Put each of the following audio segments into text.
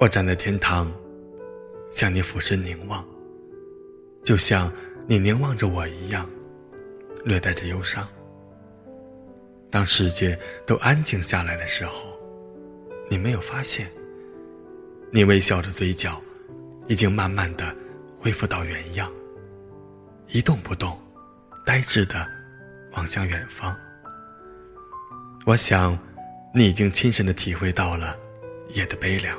我站在天堂，向你俯身凝望，就像你凝望着我一样，略带着忧伤。当世界都安静下来的时候，你没有发现，你微笑着嘴角已经慢慢的恢复到原样，一动不动，呆滞的望向远方。我想，你已经亲身的体会到了夜的悲凉。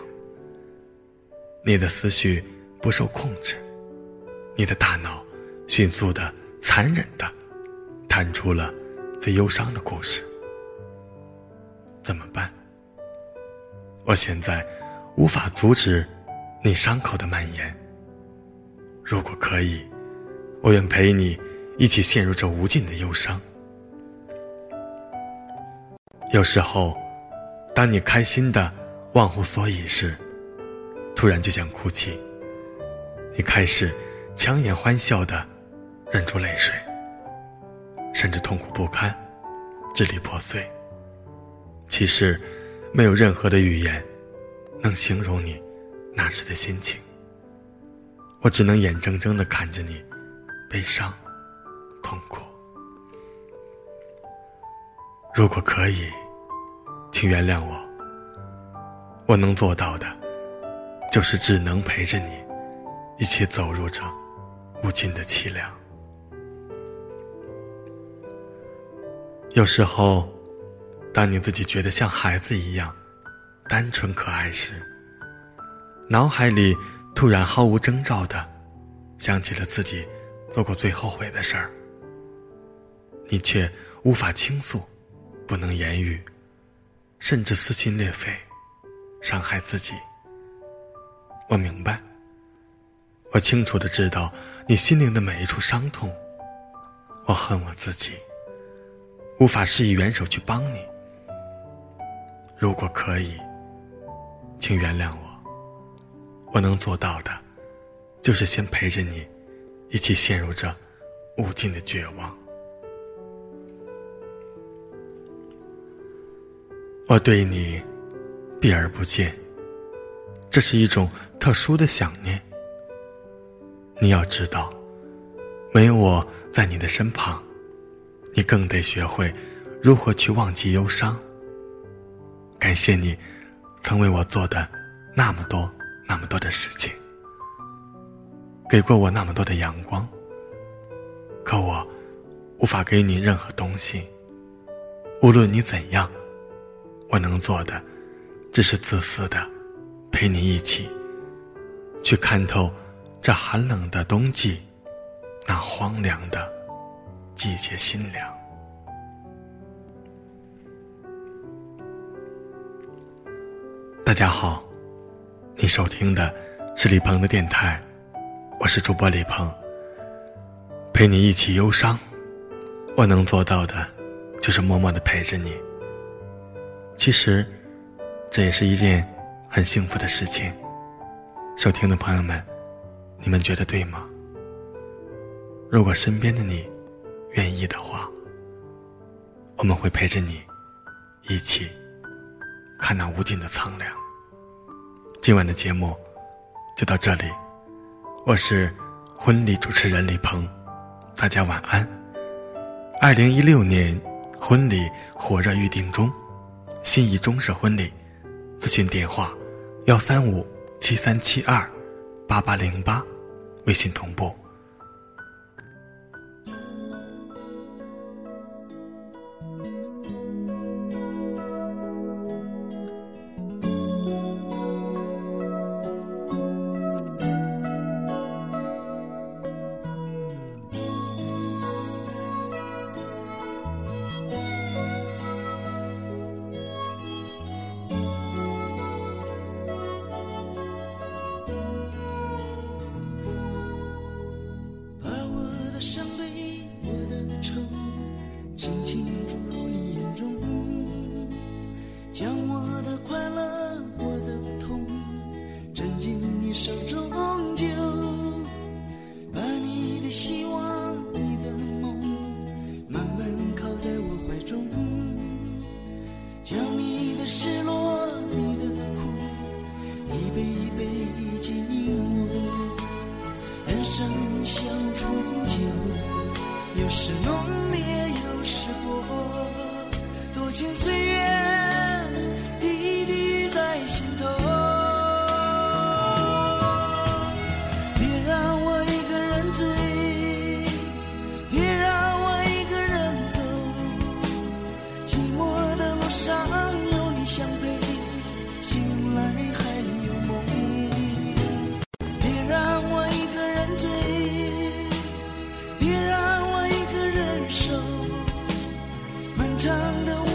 你的思绪不受控制，你的大脑迅速的、残忍的弹出了最忧伤的故事。怎么办？我现在无法阻止你伤口的蔓延。如果可以，我愿陪你一起陷入这无尽的忧伤。有时候，当你开心的忘乎所以时，突然就想哭泣。你开始强颜欢笑的忍住泪水，甚至痛苦不堪，支离破碎。其实，没有任何的语言能形容你那时的心情。我只能眼睁睁的看着你悲伤、痛苦。如果可以，请原谅我。我能做到的，就是只能陪着你一起走入这无尽的凄凉。有时候，当你自己觉得像孩子一样单纯可爱时，脑海里突然毫无征兆的想起了自己做过最后悔的事儿，你却无法倾诉。不能言语，甚至撕心裂肺，伤害自己。我明白，我清楚的知道你心灵的每一处伤痛。我恨我自己，无法施以援手去帮你。如果可以，请原谅我。我能做到的，就是先陪着你，一起陷入这无尽的绝望。我对你避而不见，这是一种特殊的想念。你要知道，没有我在你的身旁，你更得学会如何去忘记忧伤。感谢你曾为我做的那么多、那么多的事情，给过我那么多的阳光。可我无法给你任何东西，无论你怎样。我能做的，只是自私的，陪你一起，去看透这寒冷的冬季，那荒凉的季节心凉。大家好，你收听的是李鹏的电台，我是主播李鹏，陪你一起忧伤。我能做到的，就是默默的陪着你。其实，这也是一件很幸福的事情。收听的朋友们，你们觉得对吗？如果身边的你愿意的话，我们会陪着你一起看那无尽的苍凉。今晚的节目就到这里，我是婚礼主持人李鹏，大家晚安。二零一六年婚礼火热预定中。心仪中式婚礼，咨询电话：幺三五七三七二八八零八，微信同步。情岁月滴滴在心头别让我一个人醉别让我一个人走寂寞的路上有你相陪醒来还有梦别让我一个人醉别让我一个人守漫长的午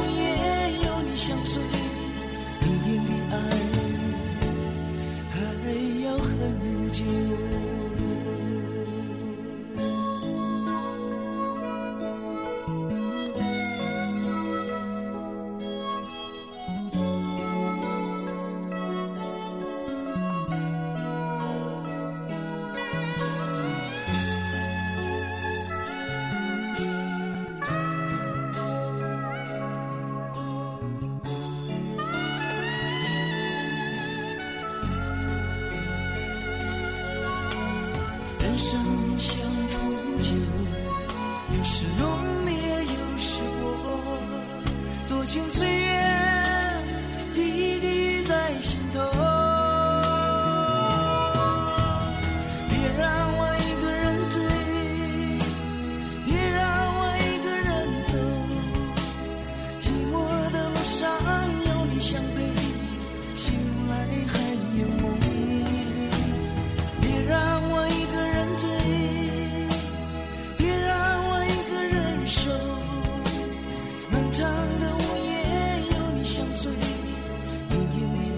生。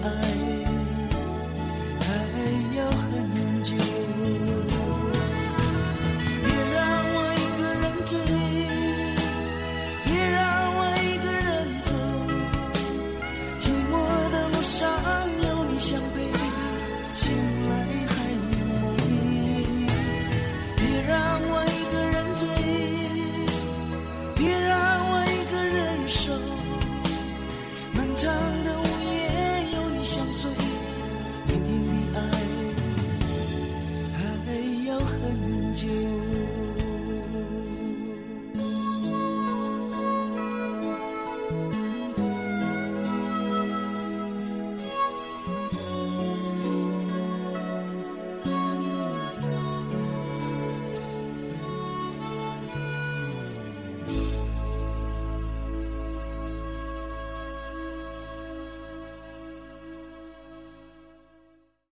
I.